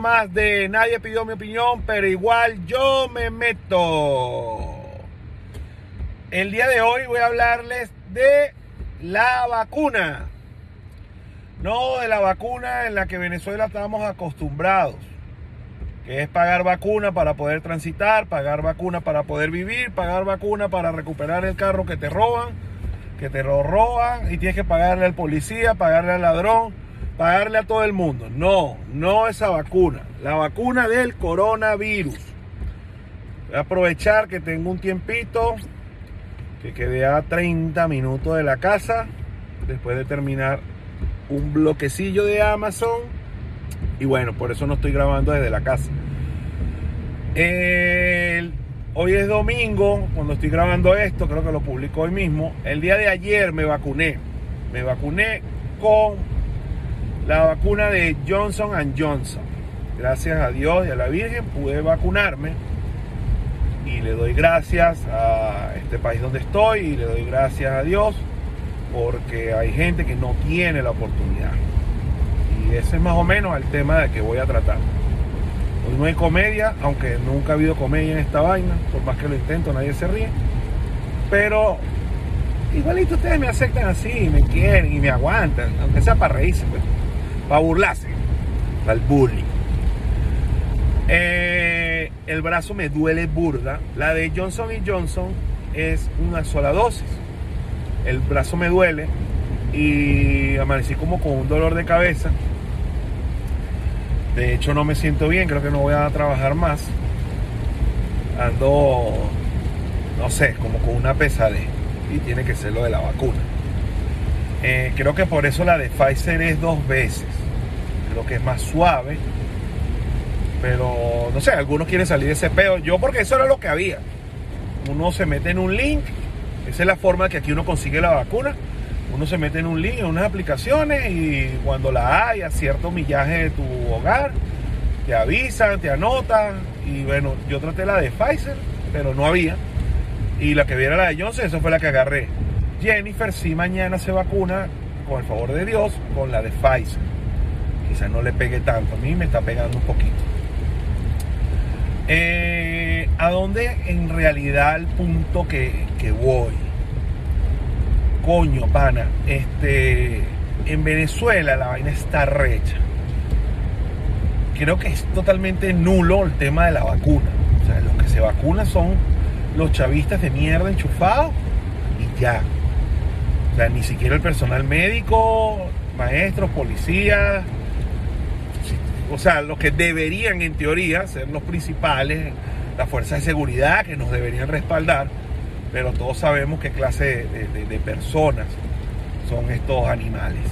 más de nadie pidió mi opinión, pero igual yo me meto. El día de hoy voy a hablarles de la vacuna. No de la vacuna en la que Venezuela estamos acostumbrados, que es pagar vacuna para poder transitar, pagar vacuna para poder vivir, pagar vacuna para recuperar el carro que te roban, que te lo roban y tienes que pagarle al policía, pagarle al ladrón pagarle a todo el mundo. No, no esa vacuna. La vacuna del coronavirus. Voy a aprovechar que tengo un tiempito, que quedé a 30 minutos de la casa, después de terminar un bloquecillo de Amazon. Y bueno, por eso no estoy grabando desde la casa. hoy es domingo, cuando estoy grabando esto, creo que lo publico hoy mismo. El día de ayer me vacuné. Me vacuné con la vacuna de Johnson Johnson. Gracias a Dios y a la Virgen pude vacunarme y le doy gracias a este país donde estoy y le doy gracias a Dios porque hay gente que no tiene la oportunidad. Y ese es más o menos el tema de que voy a tratar. Hoy no hay comedia, aunque nunca ha habido comedia en esta vaina, por más que lo intento nadie se ríe. Pero igualito ustedes me aceptan así, me quieren y me aguantan, aunque sea para reírse. Pues para burlarse, para el bullying. Eh, el brazo me duele burda. La de Johnson Johnson es una sola dosis. El brazo me duele y amanecí como con un dolor de cabeza. De hecho no me siento bien, creo que no voy a trabajar más. Ando, no sé, como con una pesadez. Y tiene que ser lo de la vacuna. Eh, creo que por eso la de Pfizer es dos veces. Creo que es más suave. Pero no sé, algunos quieren salir de ese pedo. Yo porque eso era lo que había. Uno se mete en un link. Esa es la forma que aquí uno consigue la vacuna. Uno se mete en un link, en unas aplicaciones y cuando la hay a cierto millaje de tu hogar, te avisan, te anotan. Y bueno, yo traté la de Pfizer, pero no había. Y la que viera la de Johnson, esa fue la que agarré. Jennifer sí mañana se vacuna, con el favor de Dios, con la de Pfizer. Quizás no le pegue tanto, a mí me está pegando un poquito. Eh, ¿A dónde en realidad el punto que, que voy? Coño, pana, este, en Venezuela la vaina está recha. Creo que es totalmente nulo el tema de la vacuna. O sea, los que se vacunan son los chavistas de mierda enchufados y ya. O sea, ni siquiera el personal médico, maestros, policías, o sea, los que deberían en teoría ser los principales, las fuerzas de seguridad que nos deberían respaldar, pero todos sabemos qué clase de, personas son estos animales.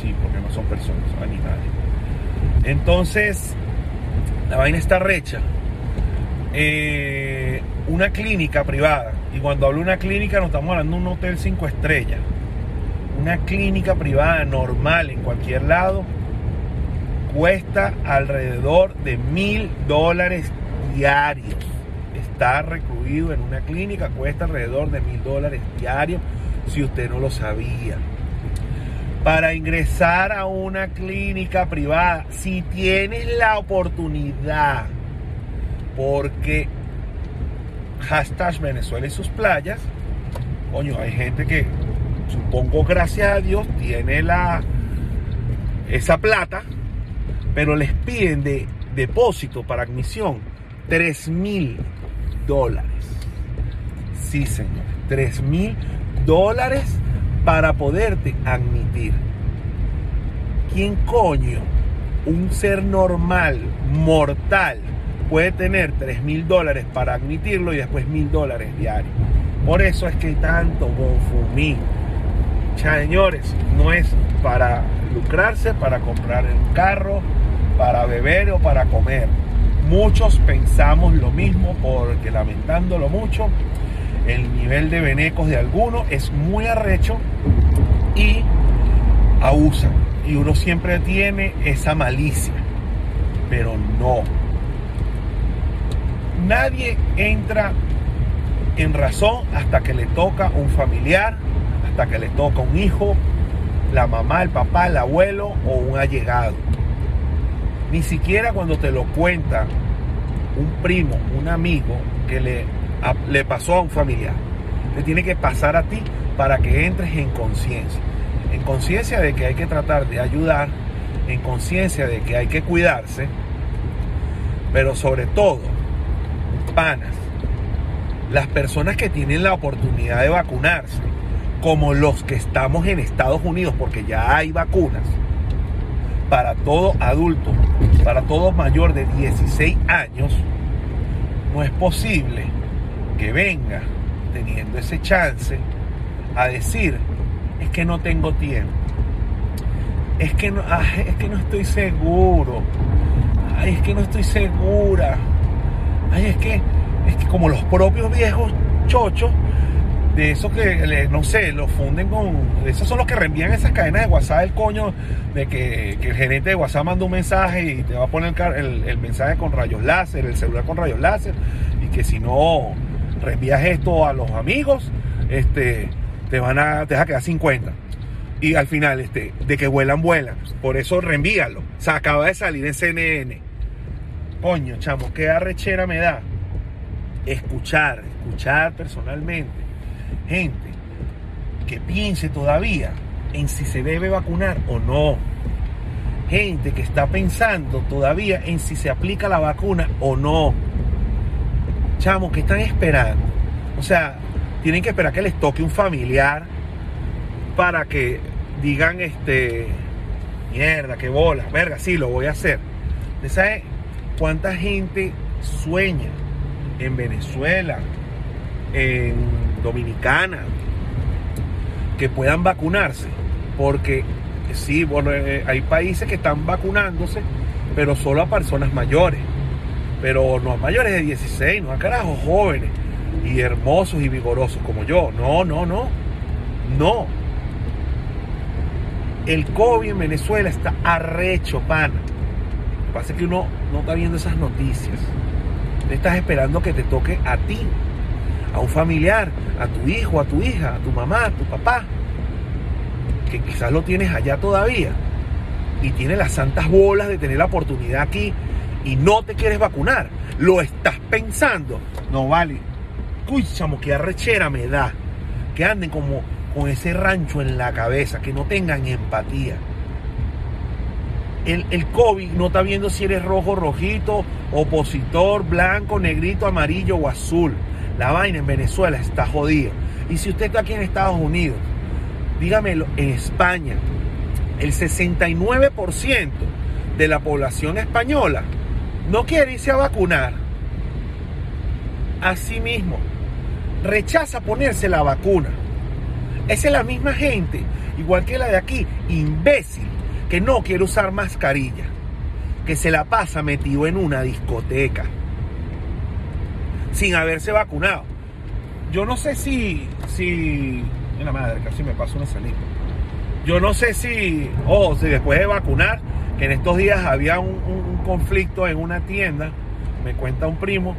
Sí, porque no son personas, son animales. Entonces, la vaina está recha. Eh, una clínica privada y cuando hablo de una clínica no estamos hablando de un hotel cinco estrellas. Una clínica privada normal en cualquier lado cuesta alrededor de mil dólares diarios. Estar recluido en una clínica cuesta alrededor de mil dólares diarios si usted no lo sabía. Para ingresar a una clínica privada, si tienes la oportunidad, porque hashtag Venezuela y sus playas, coño, hay gente que, supongo gracias a Dios, tiene la esa plata, pero les piden de depósito para admisión 3 mil dólares. Sí, señor, 3 mil dólares para poderte admitir. ¿Quién coño? Un ser normal, mortal, puede tener 3 mil dólares para admitirlo y después mil dólares diarios. Por eso es que tanto bonfumí. Señores, no es para lucrarse, para comprar un carro, para beber o para comer. Muchos pensamos lo mismo porque lamentándolo mucho, el nivel de venecos de algunos es muy arrecho y abusan. Y uno siempre tiene esa malicia. Pero no, Nadie entra en razón hasta que le toca un familiar, hasta que le toca un hijo, la mamá, el papá, el abuelo o un allegado. Ni siquiera cuando te lo cuenta un primo, un amigo que le, le pasó a un familiar. Te tiene que pasar a ti para que entres en conciencia. En conciencia de que hay que tratar de ayudar, en conciencia de que hay que cuidarse, pero sobre todo, panas, las personas que tienen la oportunidad de vacunarse, como los que estamos en Estados Unidos, porque ya hay vacunas, para todo adulto, para todo mayor de 16 años, no es posible que venga teniendo ese chance a decir, es que no tengo tiempo, es que no, es que no estoy seguro, es que no estoy segura, ay, es que, es que como los propios viejos chochos de esos que, no sé, los funden con. Esos son los que reenvían esas cadenas de WhatsApp el coño de que, el gerente de WhatsApp manda un mensaje y te va a poner el, mensaje con rayos láser, el celular con rayos láser, y que si no reenvías esto a los amigos, este, te van a, te vas a quedar 50. Y al final, este, de que vuelan, vuelan. Por eso reenvíalo. se acaba de salir en CNN. Coño, chamo, qué arrechera me da. Escuchar, escuchar personalmente gente que piense todavía en si se debe vacunar o no. Gente que está pensando todavía en si se aplica la vacuna o no. Chamos, que están esperando? O sea, tienen que esperar que les toque un familiar para que digan, este, mierda, qué bola, verga, sí, lo voy a hacer. ¿Sabes cuánta gente sueña en Venezuela, en Dominicana que puedan vacunarse, porque sí, bueno, eh, hay países que están vacunándose, pero solo a personas mayores, pero no a mayores de 16, no a carajos jóvenes y hermosos y vigorosos como yo, no, no, no, no. El COVID en Venezuela está arrecho, pana. Pasa es que uno no está viendo esas noticias. Estás esperando que te toque a ti a un familiar, a tu hijo, a tu hija, a tu mamá, a tu papá, que quizás lo tienes allá todavía y tiene las santas bolas de tener la oportunidad aquí y no te quieres vacunar, lo estás pensando, no vale. Uy, qué arrechera me da. Que anden como con ese rancho en la cabeza, que no tengan empatía. El, el, COVID no está viendo si eres rojo, rojito, opositor, blanco, negrito, amarillo o azul. La vaina en Venezuela está jodida. Y si usted está aquí en Estados Unidos, dígamelo, en España, el 69% de la población española no quiere irse a vacunar. Asimismo, rechaza ponerse la vacuna. Esa es la misma gente, igual que la de aquí, imbécil, que no quiere usar mascarilla, que se la pasa metido en una discoteca sin haberse vacunado. Yo no sé si, si, la madre, casi me pasó una salida. Yo no sé si, o oh, si después de vacunar, que en estos días había un, conflicto en una tienda, me cuenta un primo,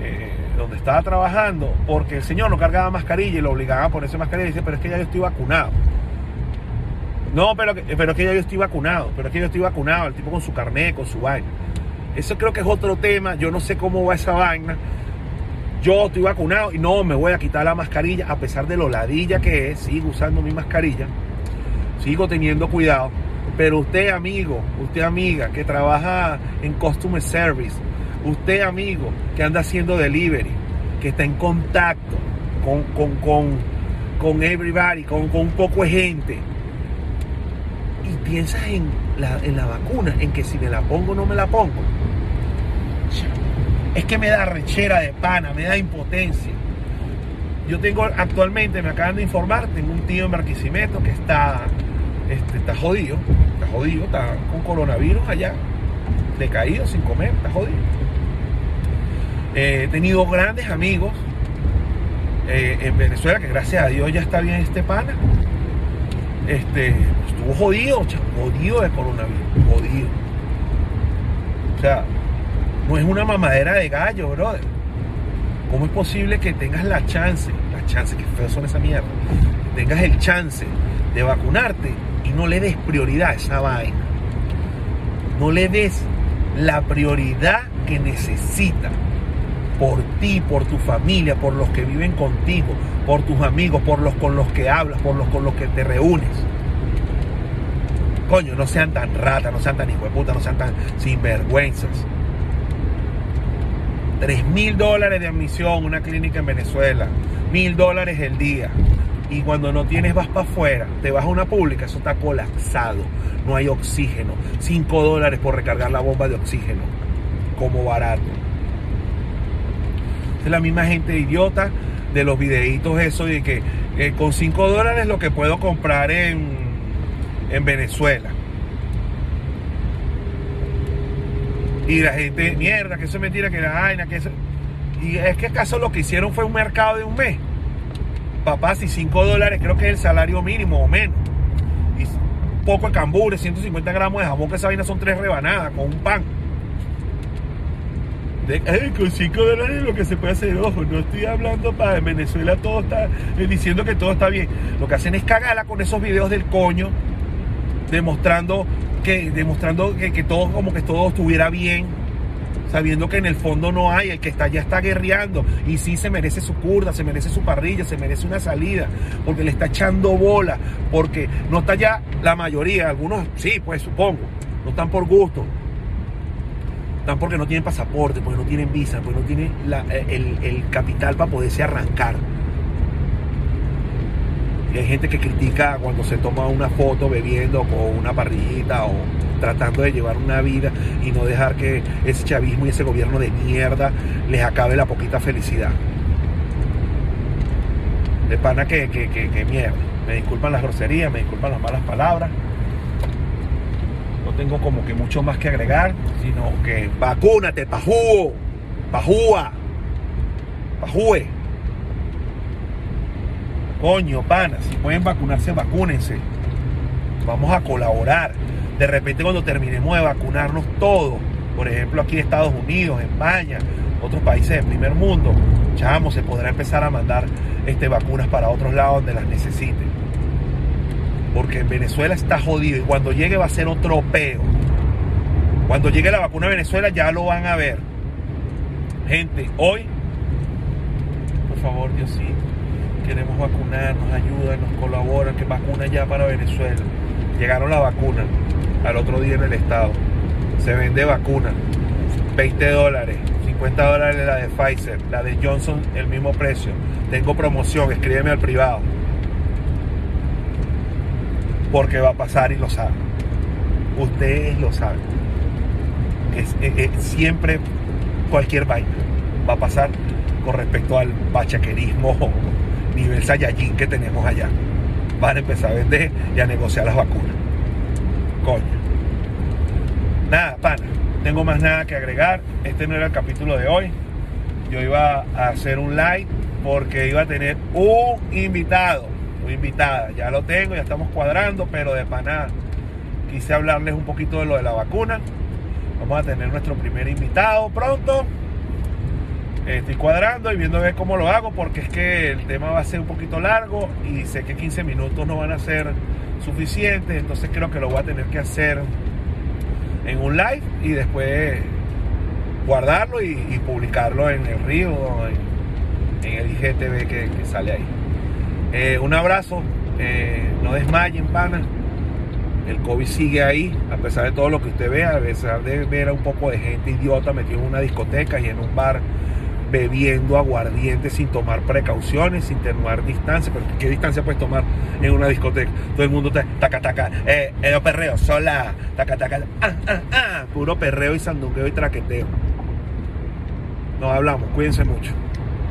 eh, donde estaba trabajando, porque el señor no cargaba mascarilla y lo obligaba a ponerse mascarilla y dice, pero es que ya yo estoy vacunado. No, pero, pero que ya yo estoy vacunado, pero es que yo estoy vacunado, el tipo con su carnet, con su vaina. Eso creo que es otro tema, yo no sé cómo va esa vaina, yo estoy vacunado y no me voy a quitar la mascarilla a pesar de lo ladilla que es, sigo usando mi mascarilla, sigo teniendo cuidado. Pero usted amigo, usted amiga que trabaja en Customer Service, usted amigo que anda haciendo delivery, que está en contacto con, con, con, con everybody, con, con un poco de gente, y piensas en la, en la vacuna, en que si me la pongo o no me la pongo es que me da rechera de pana, me da impotencia. Yo tengo actualmente, me acaban de informar, tengo un tío en Barquisimeto que está, este, está jodido, está jodido, está con coronavirus allá, decaído, sin comer, está jodido. Eh, he tenido grandes amigos eh, en Venezuela, que gracias a Dios ya está bien este pana. Este, estuvo jodido, jodido de coronavirus, jodido. O sea, no es una mamadera de gallo, brother. ¿Cómo es posible que tengas la chance, la chance, que feos son esa mierda, tengas el chance de vacunarte y no le des prioridad a esa vaina? No le des la prioridad que necesita por ti, por tu familia, por los que viven contigo, por tus amigos, por los con los que hablas, por los con los que te reúnes. Coño, no sean tan ratas, no sean tan puta, no sean tan sinvergüenzas. 3 mil dólares de admisión, una clínica en Venezuela, mil dólares el día. Y cuando no tienes vas para afuera, te vas a una pública, eso está colapsado, no hay oxígeno. 5 dólares por recargar la bomba de oxígeno, como barato. Es la misma gente idiota de los videitos eso de que eh, con 5 dólares lo que puedo comprar en, en Venezuela. Y la gente, mierda, que eso es mentira, que la vaina, que eso... Y es que acaso lo que hicieron fue un mercado de un mes. Papá, si 5 dólares creo que es el salario mínimo o menos. Y poco de cambures, 150 gramos de jamón, que esa vaina son tres rebanadas con un pan. De, con 5 dólares lo que se puede hacer, ojo, no estoy hablando para en Venezuela todo está eh, diciendo que todo está bien. Lo que hacen es cagarla con esos videos del coño, demostrando que, demostrando que, que todo, como que todo estuviera bien, sabiendo que en el fondo no hay, el que está ya está guerreando y sí se merece su curda, se merece su parrilla, se merece una salida, porque le está echando bola, porque no está ya la mayoría, algunos sí, pues supongo, no están por gusto, están porque no tienen pasaporte, porque no tienen visa, porque no tienen el, el capital para poderse arrancar. Hay gente que critica cuando se toma una foto bebiendo con una parrillita o tratando de llevar una vida y no dejar que ese chavismo y ese gobierno de mierda les acabe la poquita felicidad. De pana que, que, que, que mierda. Me disculpan las groserías, me disculpan las malas palabras. No tengo como que mucho más que agregar, sino que vacúnate, pajúo, pajúa, pajúe. Coño, pana, si pueden vacunarse, vacúnense. Vamos a colaborar. De repente cuando terminemos de vacunarnos todos, por ejemplo aquí en Estados Unidos, España, otros países del primer mundo, chamo, se podrá empezar a mandar este, vacunas para otros lados donde las necesiten. Porque en Venezuela está jodido y cuando llegue va a ser otro peo. Cuando llegue la vacuna a Venezuela ya lo van a ver. Gente, hoy, por favor, Diosito queremos vacunar, nos ayudan, nos colaboran, que vacuna ya para Venezuela. Llegaron la vacuna al otro día en el estado. Se vende vacuna, 20 dólares, 50 dólares la de Pfizer, la de Johnson el mismo precio. Tengo promoción, escríbeme al privado. Porque va a pasar y lo saben. Ustedes lo saben. Es, siempre cualquier vaina va a pasar con respecto al bachaquerismo nivel Saiyajin que tenemos allá. Van a empezar a vender y a negociar las vacunas. Coño. Nada, pana. Tengo más nada que agregar. Este no era el capítulo de hoy. Yo iba a hacer un live porque iba a tener un invitado. Una invitada. Ya lo tengo, ya estamos cuadrando, pero de pana quise hablarles un poquito de lo de la vacuna. Vamos a tener nuestro primer invitado pronto estoy cuadrando y viendo a ver cómo lo hago porque es que el tema va a ser un poquito largo y sé que 15 minutos no van a ser suficientes, entonces creo que lo voy a tener que hacer en un live y después guardarlo y, publicarlo en el río, en, en el IGTV que, sale ahí. Eh, un abrazo, eh, no desmayen, pana. El COVID sigue ahí, a pesar de todo lo que usted vea, a pesar de ver a un poco de gente idiota metido en una discoteca y en un bar bebiendo aguardiente sin tomar precauciones, sin tener distancia. Pero ¿qué distancia puedes tomar en una discoteca? Todo el mundo está taca, taca, eh, eh, perreo, sola, taca, taca, ah, ah, ah, puro perreo y sandungueo y traqueteo. Nos hablamos, cuídense mucho.